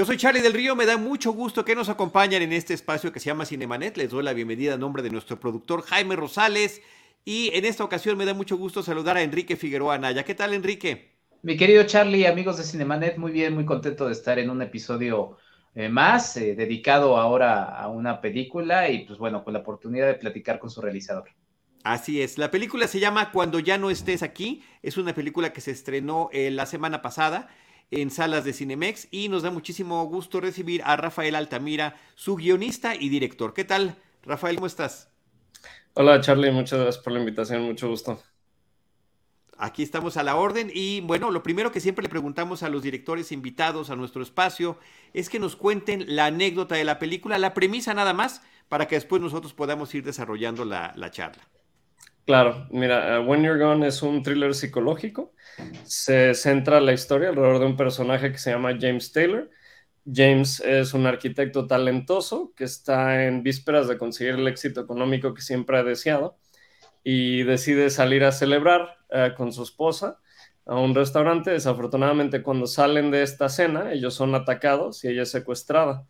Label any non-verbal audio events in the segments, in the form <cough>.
Yo soy Charlie del Río, me da mucho gusto que nos acompañen en este espacio que se llama Cinemanet. Les doy la bienvenida a nombre de nuestro productor Jaime Rosales y en esta ocasión me da mucho gusto saludar a Enrique Figueroa Naya. ¿Qué tal, Enrique? Mi querido Charlie, amigos de Cinemanet, muy bien, muy contento de estar en un episodio eh, más eh, dedicado ahora a una película y pues bueno, con la oportunidad de platicar con su realizador. Así es, la película se llama Cuando ya no estés aquí, es una película que se estrenó eh, la semana pasada en salas de Cinemex y nos da muchísimo gusto recibir a Rafael Altamira, su guionista y director. ¿Qué tal, Rafael? ¿Cómo estás? Hola, Charlie, muchas gracias por la invitación, mucho gusto. Aquí estamos a la orden y bueno, lo primero que siempre le preguntamos a los directores invitados a nuestro espacio es que nos cuenten la anécdota de la película, la premisa nada más, para que después nosotros podamos ir desarrollando la, la charla. Claro, mira, uh, When You're Gone es un thriller psicológico. Se centra la historia alrededor de un personaje que se llama James Taylor. James es un arquitecto talentoso que está en vísperas de conseguir el éxito económico que siempre ha deseado y decide salir a celebrar uh, con su esposa a un restaurante. Desafortunadamente, cuando salen de esta cena, ellos son atacados y ella es secuestrada.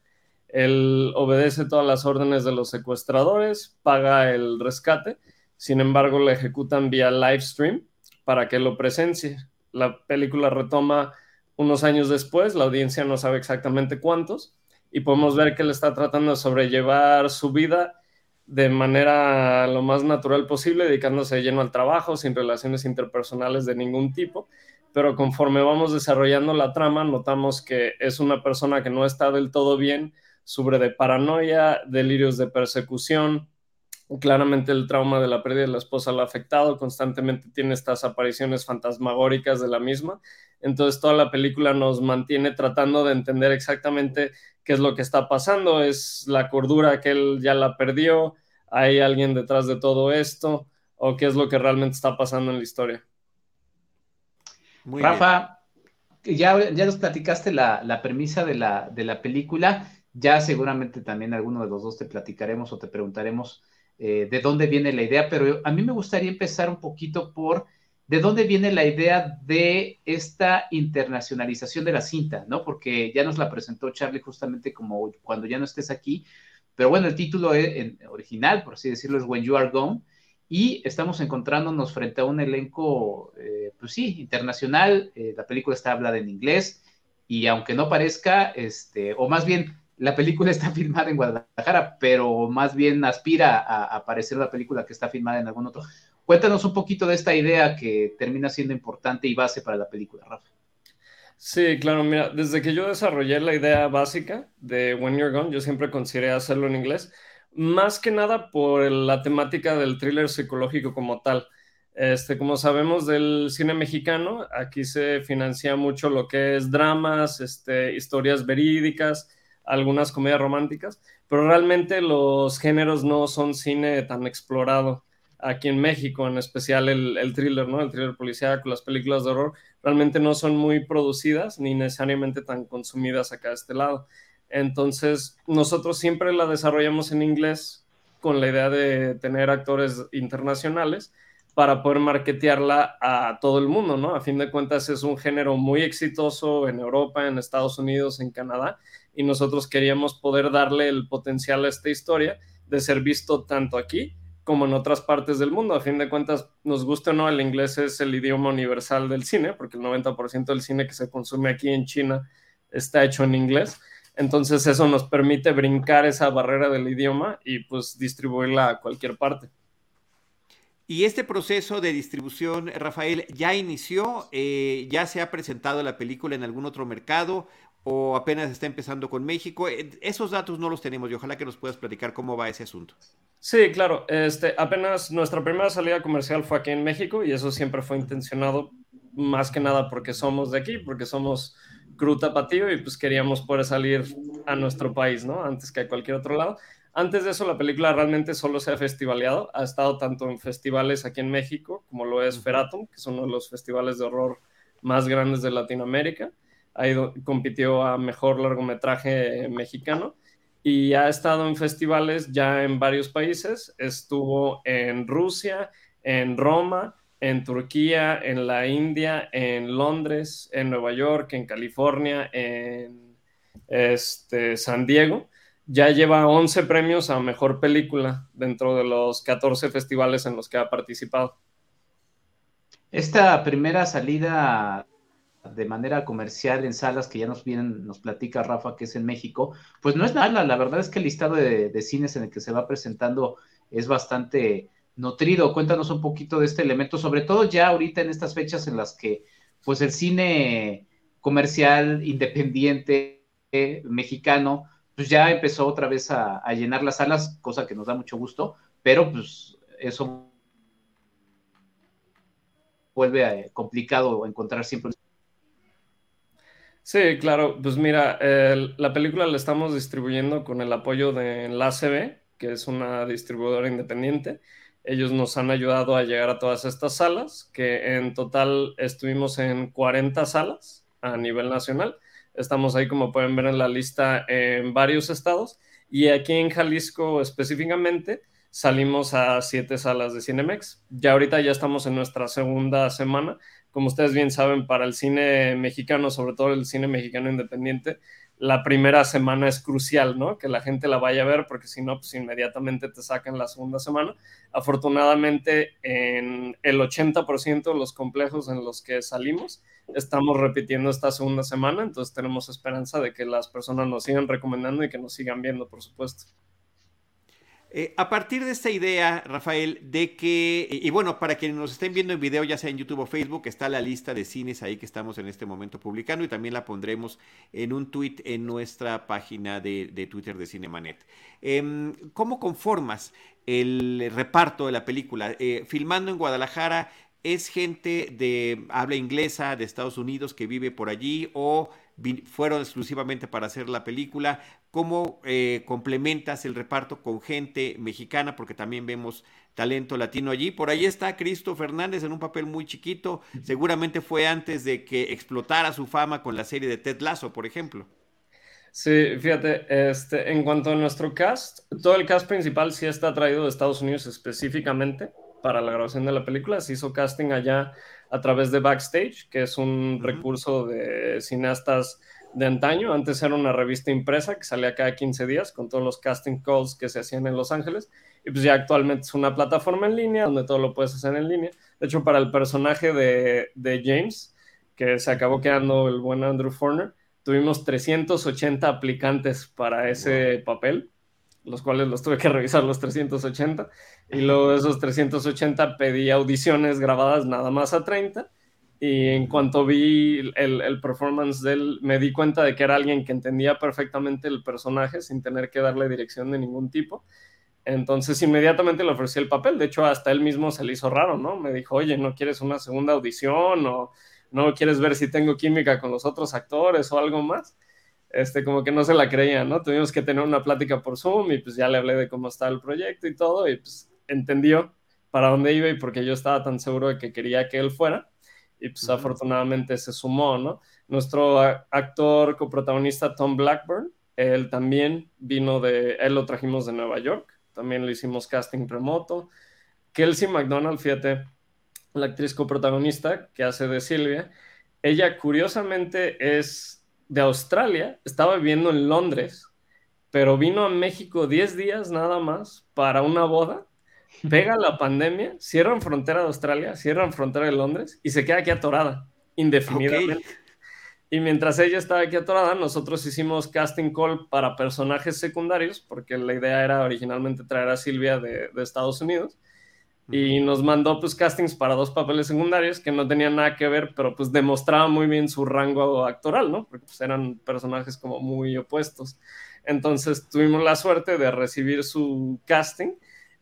Él obedece todas las órdenes de los secuestradores, paga el rescate sin embargo, la ejecutan vía live stream para que lo presencie. La película retoma unos años después, la audiencia no sabe exactamente cuántos, y podemos ver que él está tratando de sobrellevar su vida de manera lo más natural posible, dedicándose lleno al trabajo, sin relaciones interpersonales de ningún tipo. Pero conforme vamos desarrollando la trama, notamos que es una persona que no está del todo bien, sufre de paranoia, delirios de persecución, Claramente el trauma de la pérdida de la esposa lo ha afectado, constantemente tiene estas apariciones fantasmagóricas de la misma. Entonces toda la película nos mantiene tratando de entender exactamente qué es lo que está pasando. Es la cordura que él ya la perdió, hay alguien detrás de todo esto, o qué es lo que realmente está pasando en la historia. Rafa, ya, ya nos platicaste la, la premisa de la, de la película. Ya seguramente también alguno de los dos te platicaremos o te preguntaremos eh, de dónde viene la idea, pero a mí me gustaría empezar un poquito por de dónde viene la idea de esta internacionalización de la cinta, ¿no? Porque ya nos la presentó Charlie justamente como cuando ya no estés aquí, pero bueno, el título e, original, por así decirlo, es When You Are Gone, y estamos encontrándonos frente a un elenco, eh, pues sí, internacional, eh, la película está hablada en inglés, y aunque no parezca, este, o más bien, la película está <laughs> filmada en Guadalajara, pero más bien aspira a, a parecer la película que está filmada en algún otro. Cuéntanos un poquito de esta idea que termina siendo importante y base para la película, Rafa. Sí, claro, mira, desde que yo desarrollé la idea básica de When You're Gone, yo siempre consideré hacerlo en inglés, más que nada por la temática del thriller psicológico como tal. Este, como sabemos del cine mexicano, aquí se financia mucho lo que es dramas, este, historias verídicas, algunas comedias románticas, pero realmente los géneros no son cine tan explorado aquí en México, en especial el, el thriller, ¿no? El thriller policial, las películas de horror, realmente no son muy producidas ni necesariamente tan consumidas acá de este lado. Entonces, nosotros siempre la desarrollamos en inglés con la idea de tener actores internacionales para poder marketearla a todo el mundo, ¿no? A fin de cuentas es un género muy exitoso en Europa, en Estados Unidos, en Canadá, y nosotros queríamos poder darle el potencial a esta historia de ser visto tanto aquí como en otras partes del mundo. A fin de cuentas, nos guste o no, el inglés es el idioma universal del cine, porque el 90% del cine que se consume aquí en China está hecho en inglés. Entonces eso nos permite brincar esa barrera del idioma y pues distribuirla a cualquier parte. Y este proceso de distribución, Rafael, ya inició, eh, ya se ha presentado la película en algún otro mercado o apenas está empezando con México. Eh, esos datos no los tenemos y ojalá que nos puedas platicar cómo va ese asunto. Sí, claro. Este, apenas nuestra primera salida comercial fue aquí en México y eso siempre fue intencionado más que nada porque somos de aquí, porque somos Cruta Patío y pues queríamos poder salir a nuestro país, ¿no? Antes que a cualquier otro lado. Antes de eso, la película realmente solo se ha festivaleado. Ha estado tanto en festivales aquí en México, como lo es Feratum, que es uno de los festivales de horror más grandes de Latinoamérica. Ahí compitió a mejor largometraje mexicano y ha estado en festivales ya en varios países. Estuvo en Rusia, en Roma, en Turquía, en la India, en Londres, en Nueva York, en California, en este, San Diego. Ya lleva 11 premios a mejor película dentro de los 14 festivales en los que ha participado. Esta primera salida de manera comercial en salas que ya nos vienen, nos platica Rafa, que es en México, pues no es nada, la verdad es que el listado de, cines en el que se va presentando es bastante nutrido. Cuéntanos un poquito de este elemento, sobre todo ya ahorita en estas fechas en las que pues el cine comercial independiente eh, mexicano pues ya empezó otra vez a, llenar las salas, cosa que nos da mucho gusto, pero pues eso vuelve a, eh, complicado encontrar siempre Sí, claro, pues mira, la película la estamos distribuyendo con el apoyo de Enlace B, que es una distribuidora independiente. Ellos nos han ayudado a llegar a todas estas salas, que en total estuvimos en 40 salas a nivel nacional. Estamos ahí, como pueden ver en la lista, en varios estados. Y aquí en Jalisco específicamente salimos a siete salas de Cinemex. Ya ahorita ya estamos en nuestra segunda semana como ustedes bien saben, para el cine mexicano, sobre todo el cine mexicano independiente, la primera semana es crucial, ¿no? Que la gente la vaya a ver, porque si no, pues inmediatamente te sacan la segunda semana. Afortunadamente, en el 80% de los complejos en los que salimos, estamos repitiendo esta segunda semana, entonces tenemos esperanza de que las personas nos sigan recomendando y que nos sigan viendo, por supuesto. Eh, a partir de esta idea, Rafael, de que, y, bueno, para quienes nos estén viendo en video, ya sea en YouTube o Facebook, está la lista de cines ahí que estamos en este momento publicando y también la pondremos en un tweet en nuestra página de, Twitter de Cinemanet. Em, ¿Cómo conformas el reparto de la película? Eh, filmando en Guadalajara, ¿es gente de habla inglesa de Estados Unidos que vive por allí o fueron exclusivamente para hacer la película? ¿Cómo eh, complementas el reparto con gente mexicana? Porque también vemos talento latino allí. Por ahí está Cristo Fernández en un papel muy chiquito. Seguramente fue antes de que explotara su fama con la serie de Ted Lasso, por ejemplo. Sí, fíjate, este, en cuanto a nuestro cast, todo el cast principal sí está traído de Estados Unidos específicamente para la grabación de la película. Se hizo casting allá a través de Backstage, que es un recurso de cineastas de antaño. Antes era una revista impresa que salía cada 15 días con todos los casting calls que se hacían en Los Ángeles. Y pues ya actualmente es una plataforma en línea donde todo lo puedes hacer en línea. De hecho, para el personaje de, de James, que se acabó quedando el buen Andrew Forner, tuvimos 380 aplicantes para ese papel, los cuales los tuve que revisar los 380. Y luego de esos 380 pedí audiciones grabadas nada más a 30 y en cuanto vi el, performance de él, me di cuenta de que era alguien que entendía perfectamente el personaje sin tener que darle dirección de ningún tipo. Entonces inmediatamente le ofrecí el papel. De hecho, hasta él mismo se le hizo raro, ¿no? Me dijo, oye, ¿no quieres una segunda audición? ¿O no quieres ver si tengo química con los otros actores o algo más? Este, como que no se la creía, ¿no? Tuvimos que tener una plática por Zoom y pues ya le hablé de cómo está el proyecto y todo y pues entendió para dónde iba y porque yo estaba tan seguro de que quería que él fuera y pues afortunadamente se sumó, ¿no? Nuestro actor coprotagonista Tom Blackburn, él también vino de, él lo trajimos de Nueva York, también le hicimos casting remoto. Kelsey McDonald, fíjate, la actriz coprotagonista que hace de Silvia, ella curiosamente es de Australia, estaba viviendo en Londres, pero vino a México 10 días nada más para una boda pega la pandemia, cierran frontera de Australia, cierran frontera de Londres y se queda aquí atorada indefinidamente. Y mientras ella estaba aquí atorada, nosotros hicimos casting call para personajes secundarios, porque la idea era originalmente traer a Silvia de, Estados Unidos. Y nos mandó pues castings para dos papeles secundarios que no tenían nada que ver, pero pues demostraba muy bien su rango actoral, ¿no? Porque pues, eran personajes como muy opuestos. Entonces tuvimos la suerte de recibir su casting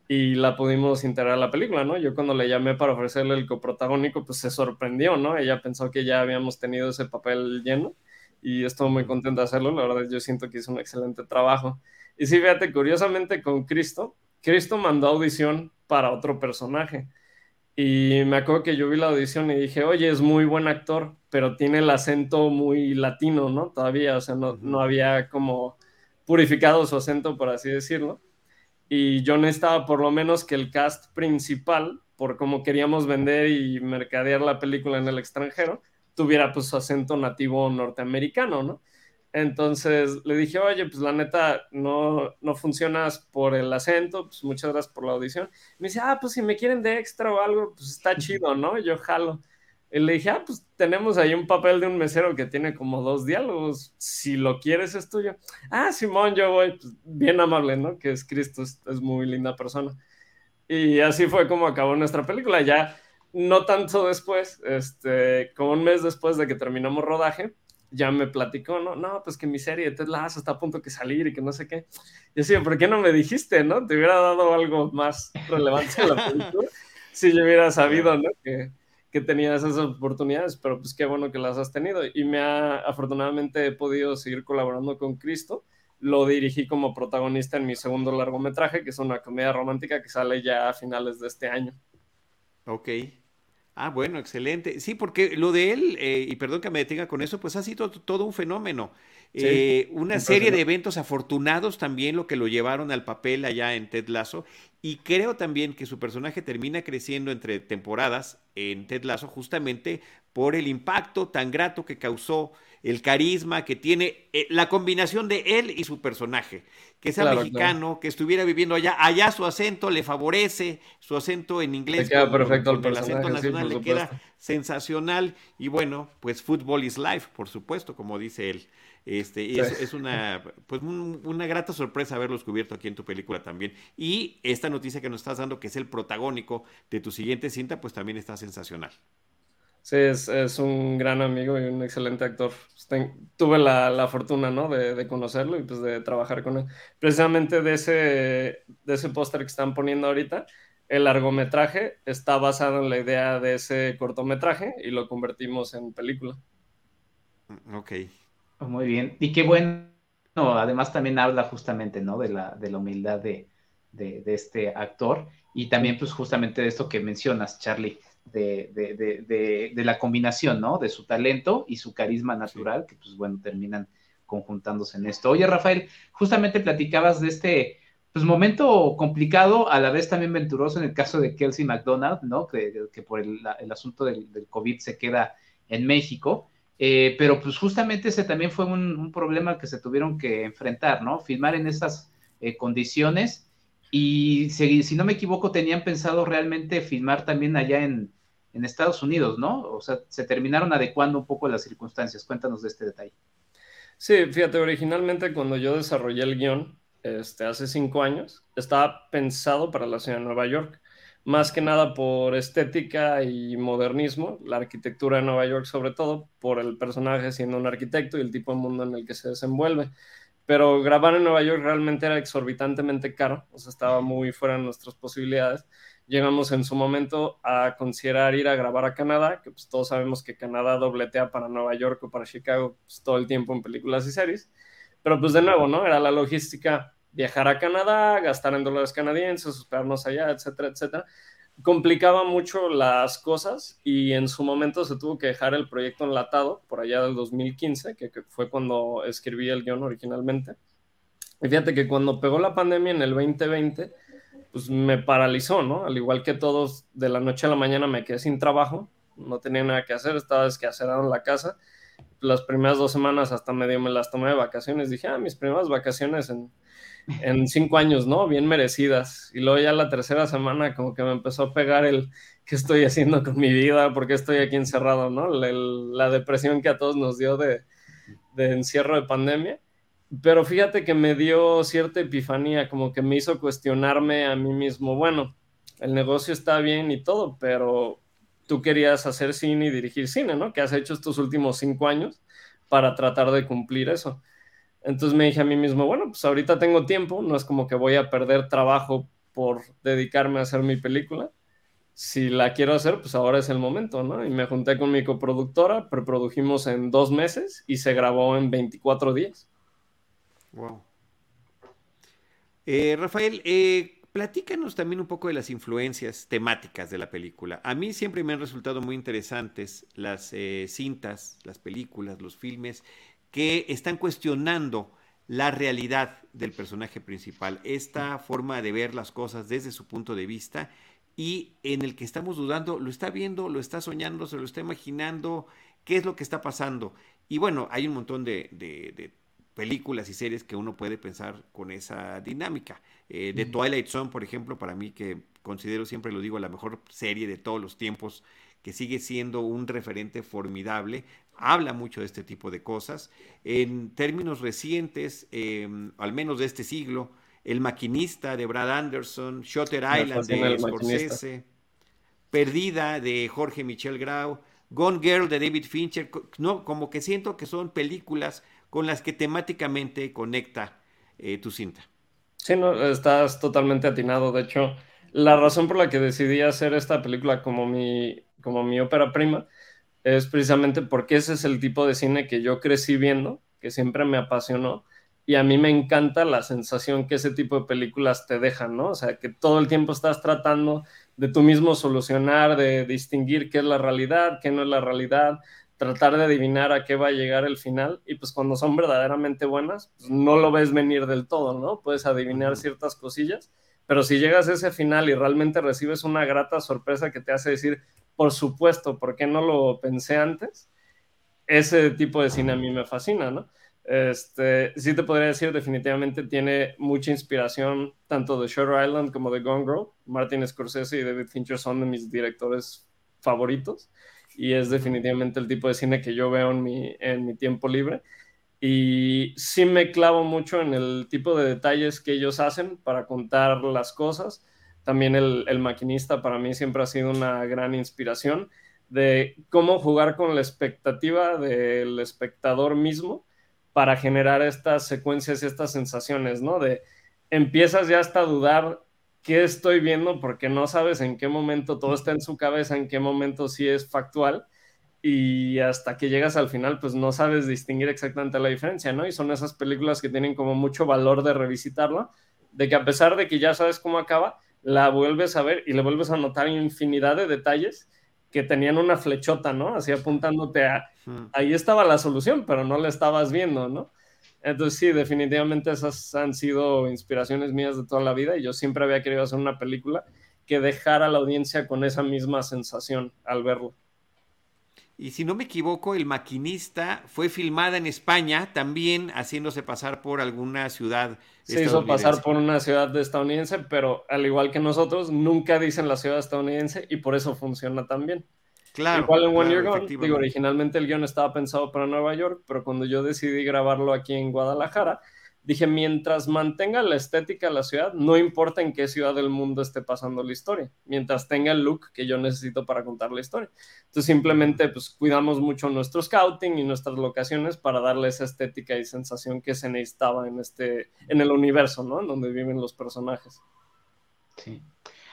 y la pudimos integrar a la película, ¿no? Yo cuando le llamé para ofrecerle el coprotagónico, pues se sorprendió, ¿no? Ella pensó que ya habíamos tenido ese papel lleno y estoy muy contento de hacerlo. La verdad, yo siento que hizo un excelente trabajo. Y sí, fíjate, curiosamente con Cristo, Cristo mandó audición para otro personaje. Y me acuerdo que yo vi la audición y dije, oye, es muy buen actor, pero tiene el acento muy latino, ¿no? Todavía, o sea, no, no había como purificado su acento, por así decirlo. Y yo necesitaba por lo menos que el cast principal, por cómo queríamos vender y mercadear la película en el extranjero, tuviera pues su acento nativo norteamericano, ¿no? Entonces le dije, oye, pues la neta, no, no funcionas por el acento, pues muchas gracias por la audición. Me dice, ah, pues si me quieren de extra o algo, pues está chido, ¿no? Yo jalo. Y le dije, ah, pues tenemos ahí un papel de un mesero que tiene como dos diálogos. Si lo quieres, es tuyo. Ah, Simón, yo voy. Pues, bien amable, ¿no? Que es Cristo, es, es, muy linda persona. Y así fue como acabó nuestra película. Ya no tanto después, este, como un mes después de que terminamos rodaje, ya me platicó, no, no, pues que mi serie Ted Lasso está a punto de salir y que no sé qué. Y así, ¿por qué no me dijiste, no? Te hubiera dado algo más relevante a la película <laughs> si yo hubiera sabido, ¿no? Que, que tenías esas oportunidades, pero pues qué bueno que las has tenido. Y me ha, afortunadamente he podido seguir colaborando con Cristo. Lo dirigí como protagonista en mi segundo largometraje, que es una comedia romántica que sale ya a finales de este año. Ok. Ah, bueno, excelente. Sí, porque lo de él, eh, y perdón que me detenga con eso, pues ha sido todo un fenómeno. Eh, una serie de eventos afortunados también lo que lo llevaron al papel allá en Ted Lasso. Y creo también que su personaje termina creciendo entre temporadas en Ted Lasso justamente por el impacto tan grato que causó el carisma que tiene eh, la combinación de él y su personaje, que sea mexicano, que estuviera viviendo allá, allá su acento le favorece, su acento en inglés, le queda perfecto el, acento nacional le queda sensacional. Y bueno, pues fútbol is life, por supuesto, como dice él. Este, es, una, pues una grata sorpresa haberlo descubierto aquí en tu película también. Y esta noticia que nos estás dando, que es el protagónico de tu siguiente cinta, pues también está sensacional. Sí, es, es, un gran amigo y un excelente actor. Pues, tuve la, la, fortuna, ¿no? De, de, conocerlo y pues de trabajar con él. Precisamente de ese, de ese póster que están poniendo ahorita, el largometraje está basado en la idea de ese cortometraje y lo convertimos en película. Mm, ok. Muy bien. Y qué bueno, además también habla justamente, ¿no? De la, de la humildad de, de, de este actor y también pues justamente de esto que mencionas, Charlie de, la combinación, ¿no? De su talento y su carisma natural, que pues bueno, terminan conjuntándose en esto. Oye, Rafael, justamente platicabas de este pues momento complicado, a la vez también venturoso en el caso de Kelsey McDonald, ¿no? Que, que por el, asunto del, COVID se queda en México. Eh, pero pues justamente ese también fue un, problema que se tuvieron que enfrentar, ¿no? Filmar en esas eh, condiciones y si, si, no me equivoco tenían pensado realmente filmar también allá en, en Estados Unidos, ¿no? O sea, se terminaron adecuando un poco las circunstancias. Cuéntanos de este detalle. Sí, fíjate, originalmente cuando yo desarrollé el guion, este, hace cinco años, estaba pensado para la ciudad de Nueva York, más que nada por estética y modernismo, la arquitectura de Nueva York sobre todo, por el personaje siendo un arquitecto y el tipo de mundo en el que se desenvuelve. Pero grabar en Nueva York realmente era exorbitantemente caro, o sea, estaba muy fuera de nuestras posibilidades llegamos en su momento a considerar ir a grabar a Canadá, que pues todos sabemos que Canadá dobletea para Nueva York o para Chicago pues, todo el tiempo en películas y series, pero pues de nuevo, ¿no? Era la logística viajar a Canadá, gastar en dólares canadienses, hospedarnos allá, etcétera, etcétera. Complicaba mucho las cosas y en su momento se tuvo que dejar el proyecto enlatado por allá del 2015, que, que fue cuando escribí el guion originalmente. Y fíjate que cuando pegó la pandemia en el 2020, pues me paralizó, ¿no? Al igual que todos, de la noche a la mañana me quedé sin trabajo, no tenía nada que hacer, estaba desquacerado en la casa. Las primeras dos semanas hasta medio me las tomé de vacaciones. Dije, ah, mis primeras vacaciones en, en cinco años, ¿no? Bien merecidas. Y luego ya la tercera semana como que me empezó a pegar el qué estoy haciendo con mi vida, por qué estoy aquí encerrado, ¿no? La, depresión que a todos nos dio de, encierro de pandemia. Pero fíjate que me dio cierta epifanía, como que me hizo cuestionarme a mí mismo, bueno, el negocio está bien y todo, pero tú querías hacer cine y dirigir cine, ¿no? ¿Qué has hecho estos últimos cinco años para tratar de cumplir eso? Entonces me dije a mí mismo, bueno, pues ahorita tengo tiempo, no es como que voy a perder trabajo por dedicarme a hacer mi película, si la quiero hacer, pues ahora es el momento, ¿no? Y me junté con mi coproductora, preprodujimos en dos meses y se grabó en 24 días. Wow. Eh, Rafael, eh, platícanos también un poco de las influencias temáticas de la película. A mí siempre me han resultado muy interesantes las eh, cintas, las películas, los filmes que están cuestionando la realidad del personaje principal, esta forma de ver las cosas desde su punto de vista y en el que estamos dudando, lo está viendo, lo está soñando, se lo está imaginando, qué es lo que está pasando. Y bueno, hay un montón de, películas y series que uno puede pensar con esa dinámica. Eh, de Twilight Zone, por ejemplo, para mí que considero, siempre lo digo, la mejor serie de todos los tiempos, que sigue siendo un referente formidable, habla mucho de este tipo de cosas. En términos recientes, em, al menos de este siglo, el maquinista de Brad Anderson, Shutter Island de Scorsese, Perdida de Jorge Michel Grau, Gone Girl de David Fincher, no, como que siento que son películas con las que temáticamente conecta eh, tu cinta. Sí, no, estás totalmente atinado. De hecho, la razón por la que decidí hacer esta película como mi, como mi ópera prima es precisamente porque ese es el tipo de cine que yo crecí viendo, que siempre me apasionó y a mí me encanta la sensación que ese tipo de películas te dejan, ¿no? O sea, que todo el tiempo estás tratando de tú mismo solucionar, de distinguir qué es la realidad, qué no es la realidad, tratar de adivinar a qué va a llegar el final y pues cuando son verdaderamente buenas, pues no lo ves venir del todo, ¿no? Puedes adivinar ciertas cosillas, pero si llegas a ese final y realmente recibes una grata sorpresa que te hace decir, por supuesto, ¿por qué no lo pensé antes? Ese tipo de cine a mí me fascina, ¿no? Este, sí te podría decir, definitivamente tiene mucha inspiración tanto de Shutter Island como de Gone Girl. Martin Scorsese y David Fincher son de mis directores favoritos y es definitivamente el tipo de cine que yo veo en mi, en mi tiempo libre. Y sí me clavo mucho en el tipo de detalles que ellos hacen para contar las cosas. También el, maquinista para mí siempre ha sido una gran inspiración de cómo jugar con la expectativa del espectador mismo para generar estas secuencias y estas sensaciones, ¿no? De empiezas ya hasta a dudar qué estoy viendo porque no sabes en qué momento todo está en su cabeza, en qué momento sí es factual y hasta que llegas al final pues no sabes distinguir exactamente la diferencia, ¿no? Y son esas películas que tienen como mucho valor de revisitarlo, de que a pesar de que ya sabes cómo acaba, la vuelves a ver y le vuelves a notar infinidad de detalles que tenían una flechota, ¿no? Así apuntándote a, ahí estaba la solución, pero no la estabas viendo, ¿no? Entonces sí, definitivamente esas han sido inspiraciones mías de toda la vida y yo siempre había querido hacer una película que dejara a la audiencia con esa misma sensación al verlo. Y si no me equivoco, El Maquinista fue filmada en España, también haciéndose pasar por alguna ciudad. Se hizo pasar por una ciudad estadounidense, pero al igual que nosotros, nunca dicen la ciudad estadounidense y por eso funciona tan bien. Claro. Igual en One Year Gone, digo, originalmente el guion estaba pensado para Nueva York, pero cuando yo decidí grabarlo aquí en Guadalajara, dije, mientras mantenga la estética de la ciudad, no importa en qué ciudad del mundo esté pasando la historia, mientras tenga el look que yo necesito para contar la historia. Entonces simplemente pues cuidamos mucho nuestro scouting y nuestras locaciones para darle esa estética y sensación que se necesitaba en este en el universo, ¿no? En donde viven los personajes. Sí.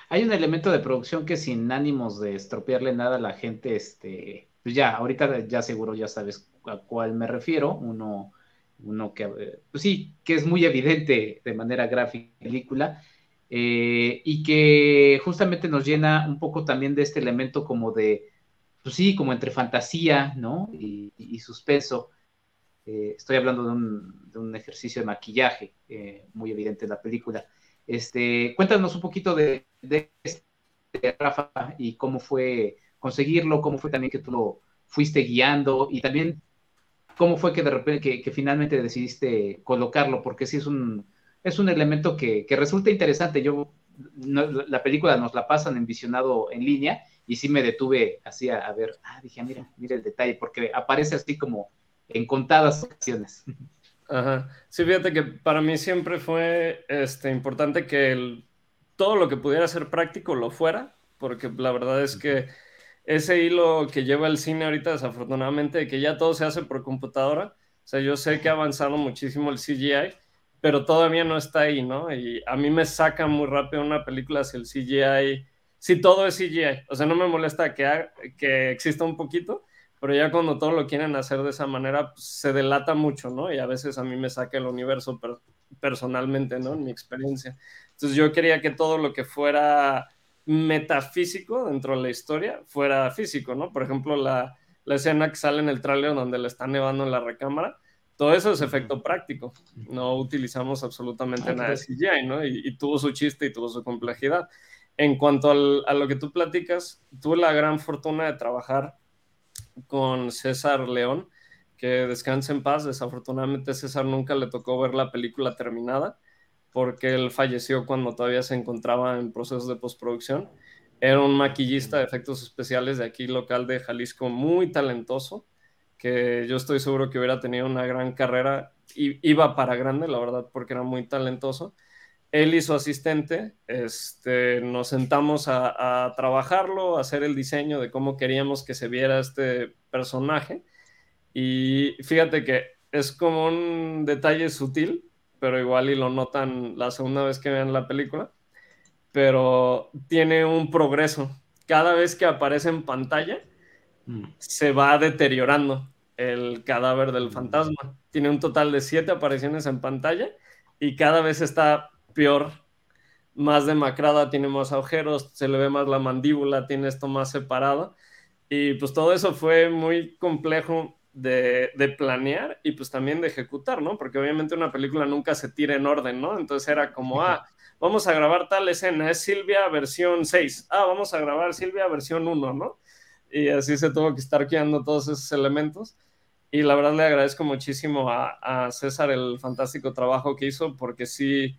Hay un elemento de producción que sin ánimos de estropearle nada a la gente, este, pues ya, ahorita ya seguro ya sabes a cuál me refiero, uno uno que, eh, pues sí, que es muy evidente de manera gráfica película, eh, y que justamente nos llena un poco también de este elemento como de, pues sí, como entre fantasía, ¿no? Y, suspenso. Eh, estoy hablando de un, ejercicio de maquillaje muy evidente en la película. Este, cuéntanos un poquito de, de este, Rafa, y cómo fue conseguirlo, cómo fue también que tú lo fuiste guiando, y también cómo fue que de repente, que, finalmente decidiste colocarlo, porque sí es un, es un elemento que, resulta interesante. Yo, la película nos la pasan en visionado en línea y sí me detuve así a, ver, ah, dije, mira, mira el detalle, porque aparece así como en contadas ocasiones. Ajá. Sí, fíjate que para mí siempre fue este, importante que todo lo que pudiera ser práctico lo fuera, porque la verdad es que ese hilo que lleva el cine ahorita, desafortunadamente, de que ya todo se hace por computadora. O sea, yo sé que ha avanzado muchísimo el CGI, pero todavía no está ahí, ¿no? Y a mí me saca muy rápido una película si el CGI si todo es CGI. O sea, no me molesta que, que exista un poquito, pero ya cuando todo lo quieren hacer de esa manera, pues, se delata mucho, ¿no? Y a veces a mí me saca el universo personalmente, ¿no? En mi experiencia. Entonces yo quería que todo lo que fuera metafísico dentro de la historia fuera físico, ¿no? Por ejemplo, la, la escena que sale en el tráiler donde le está nevando en la recámara, todo eso es efecto práctico. No utilizamos absolutamente ah, nada de CGI, ¿no? Y, tuvo su chiste y tuvo su complejidad. En cuanto a lo que tú platicas, tuve la gran fortuna de trabajar con César León, que descanse en paz. Desafortunadamente César nunca le tocó ver la película terminada porque él falleció cuando todavía se encontraba en procesos de postproducción. Era un maquillista de efectos especiales de aquí local de Jalisco, muy talentoso, que yo estoy seguro que hubiera tenido una gran carrera iba para grande, la verdad, porque era muy talentoso. Él y su asistente este, nos sentamos a, a trabajarlo, a hacer el diseño de cómo queríamos que se viera este personaje. Y fíjate que es como un detalle sutil, pero igual y lo notan la segunda vez que vean la película. Pero tiene un progreso. Cada vez que aparece en pantalla, mm. se va deteriorando el cadáver del fantasma. Tiene un total de siete apariciones en pantalla y cada vez está peor, más demacrada, tiene más agujeros, se le ve más la mandíbula, tiene esto más separado. Y pues todo eso fue muy complejo de, planear y pues también de ejecutar, ¿no? Porque obviamente una película nunca se tira en orden, ¿no? Entonces era como, ah, vamos a grabar tal escena, es Silvia versión 6, ah, vamos a grabar Silvia versión 1, ¿no? Y así se tuvo que estar quedando todos esos elementos. Y la verdad le agradezco muchísimo a, César el fantástico trabajo que hizo porque sí,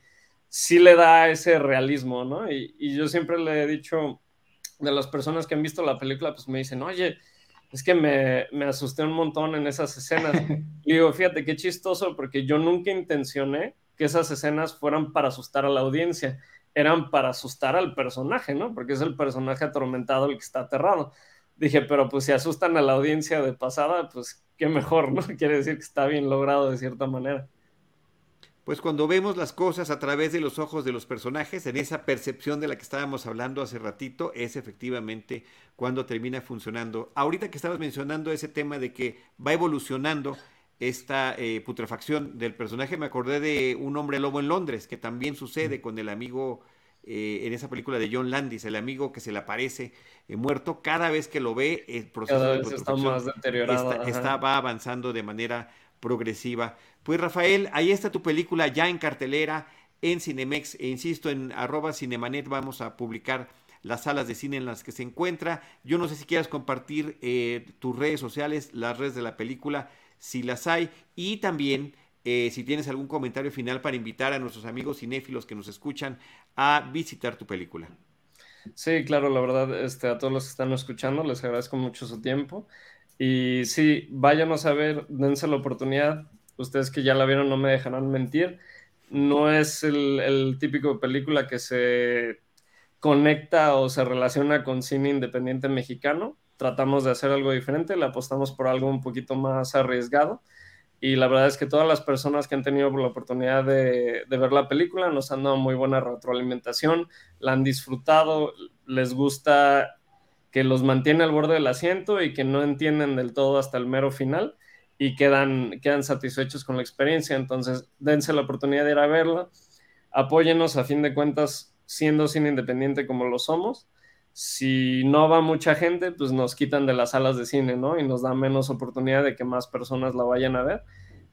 sí le da ese realismo, ¿no? Y, y yo siempre le he dicho de las personas que han visto la película, pues me dicen, oye, es que me, me, asusté un montón en esas escenas. <laughs> Y digo, fíjate qué chistoso, porque yo nunca intencioné que esas escenas fueran para asustar a la audiencia, eran para asustar al personaje, ¿no? Porque es el personaje atormentado el que está aterrado. Dije, pero pues si asustan a la audiencia de pasada, pues qué mejor, ¿no? <laughs> Quiere decir que está bien logrado de cierta manera pues cuando vemos las cosas a través de los ojos de los personajes, en esa percepción de la que estábamos hablando hace ratito, es efectivamente cuando termina funcionando. Ahorita que estabas mencionando ese tema de que va evolucionando esta eh, putrefacción del personaje, me acordé de Un hombre lobo en Londres, que también sucede con el amigo eh, en esa película de John Landis, el amigo que se le aparece eh, muerto, cada vez que lo ve, el proceso de está más deteriorado. está, va avanzando de manera progresiva. Pues Rafael, ahí está tu película ya en cartelera en Cinemex, e insisto, en arroba cinemanet vamos a publicar las salas de cine en las que se encuentra. Yo no sé si quieras compartir eh, tus redes sociales, las redes de la película, si las hay, y también eh, si tienes algún comentario final para invitar a nuestros amigos cinéfilos que nos escuchan a visitar tu película. Sí, claro, la verdad, este, a todos los que están escuchando, les agradezco mucho su tiempo. Y sí, váyanos a ver, dense la oportunidad. Ustedes que ya la vieron no me dejarán mentir. No es el, el típico película que se conecta o se relaciona con cine independiente mexicano. Tratamos de hacer algo diferente, le apostamos por algo un poquito más arriesgado. Y la verdad es que todas las personas que han tenido la oportunidad de, de ver la película nos han dado muy buena retroalimentación, la han disfrutado, les gusta que los mantiene al borde del asiento y que no entienden del todo hasta el mero final y quedan, quedan satisfechos con la experiencia. Entonces, dense la oportunidad de ir a verla. Apóyenos, a fin de cuentas, siendo cine independiente como lo somos. Si no va mucha gente, pues nos quitan de las salas de cine, ¿no? Y nos da menos oportunidad de que más personas la vayan a ver.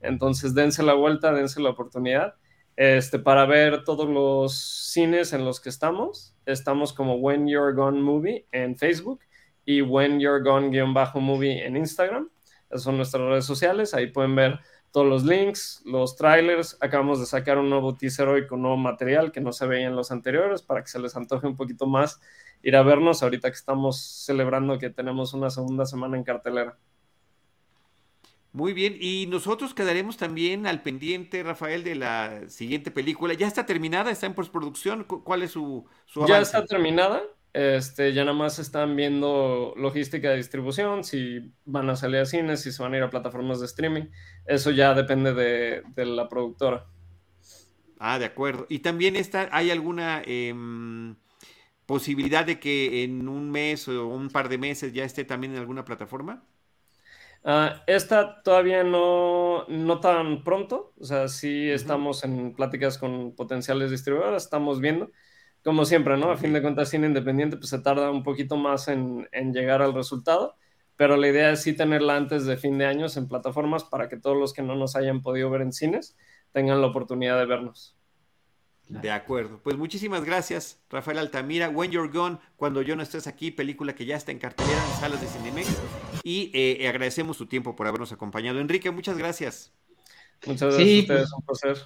Entonces, dense la vuelta, dense la oportunidad. Este, para ver todos los cines en los que estamos, estamos como When You're Gone Movie en Facebook y When You're Gone-movie en Instagram. Esas son nuestras redes sociales. Ahí pueden ver todos los links, los trailers. Acabamos de sacar un nuevo teaser hoy con nuevo material que no se veía en los anteriores para que se les antoje un poquito más ir a vernos ahorita que estamos celebrando que tenemos una segunda semana en cartelera. Muy bien, y nosotros quedaremos también al pendiente, Rafael, de la siguiente película. ¿Ya está terminada? ¿Está en postproducción? ¿Cuál es su, su Ya está terminada. Este, ya nada más están viendo logística de distribución, si van a salir a cines, si se van a ir a plataformas de streaming. Eso ya depende de, la productora. Ah, de acuerdo. Y también está, ¿hay alguna em, posibilidad de que en un mes o un par de meses ya esté también en alguna plataforma? Ah, esta todavía no, no tan pronto, o sea, sí estamos en pláticas con potenciales distribuidores, estamos viendo, como siempre, ¿no? A fin de cuentas, cine independiente, pues se tarda un poquito más en, en, llegar al resultado, pero la idea es sí tenerla antes de fin de años en plataformas para que todos los que no nos hayan podido ver en cines tengan la oportunidad de vernos. De acuerdo. Pues muchísimas gracias, Rafael Altamira. When You're Gone, cuando yo no estés aquí, película que ya está en cartelera en salas de Cinemex. Y eh, agradecemos su tiempo por habernos acompañado. Enrique, muchas gracias. Muchas gracias a ustedes, pues, un placer.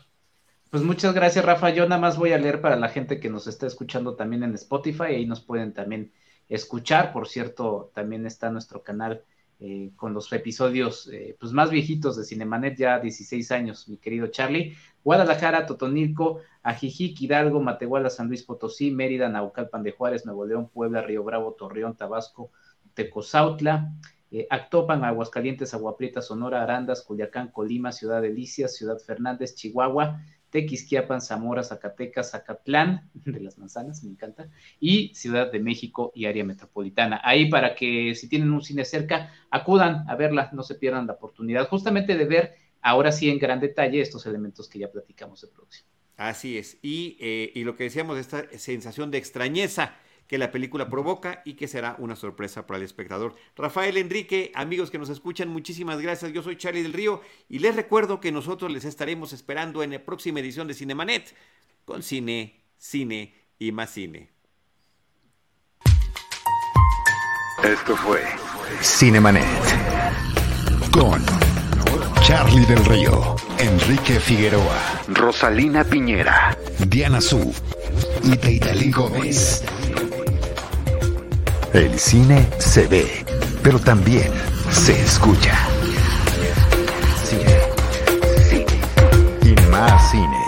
Pues muchas gracias, Rafa. Yo nada más voy a leer para la gente que nos está escuchando también en Spotify. Ahí nos pueden también escuchar. Por cierto, también está nuestro canal eh, con los episodios eh, pues más viejitos de Cinemanet, ya 16 años, mi querido Charlie. Guadalajara, Totonilco, Ajijic, Hidalgo, Matehuala, San Luis Potosí, Mérida, Naucalpan de Juárez, Nuevo León, Puebla, Río Bravo, Torreón, Tabasco, Tecozautla, eh, Actopan, Aguascalientes, Aguaprieta, Sonora, Arandas, Culiacán, Colima, Ciudad Delicias, Ciudad Fernández, Chihuahua, Tequisquiapan, Zamora, Zacatecas, Zacatlán, <laughs> de las manzanas, me encanta, y Ciudad de México y área metropolitana. Ahí para que si tienen un cine cerca, acudan a verla, no se pierdan la oportunidad justamente de ver ahora sí en gran detalle estos elementos que ya platicamos de producción. Así es, y, eh, y lo que decíamos, esta sensación de extrañeza que la película provoca y que será una sorpresa para el espectador. Rafael Enrique, amigos que nos escuchan, muchísimas gracias. Yo soy Charlie del Río y les recuerdo que nosotros les estaremos esperando en la próxima edición de Cinemanet con cine, cine y más cine. Esto fue Cinemanet con Charlie del Río, Enrique Figueroa, Rosalina Piñera, Diana Su y Teitali Gómez. El cine se ve, pero también se escucha. Cine, cine y más cine.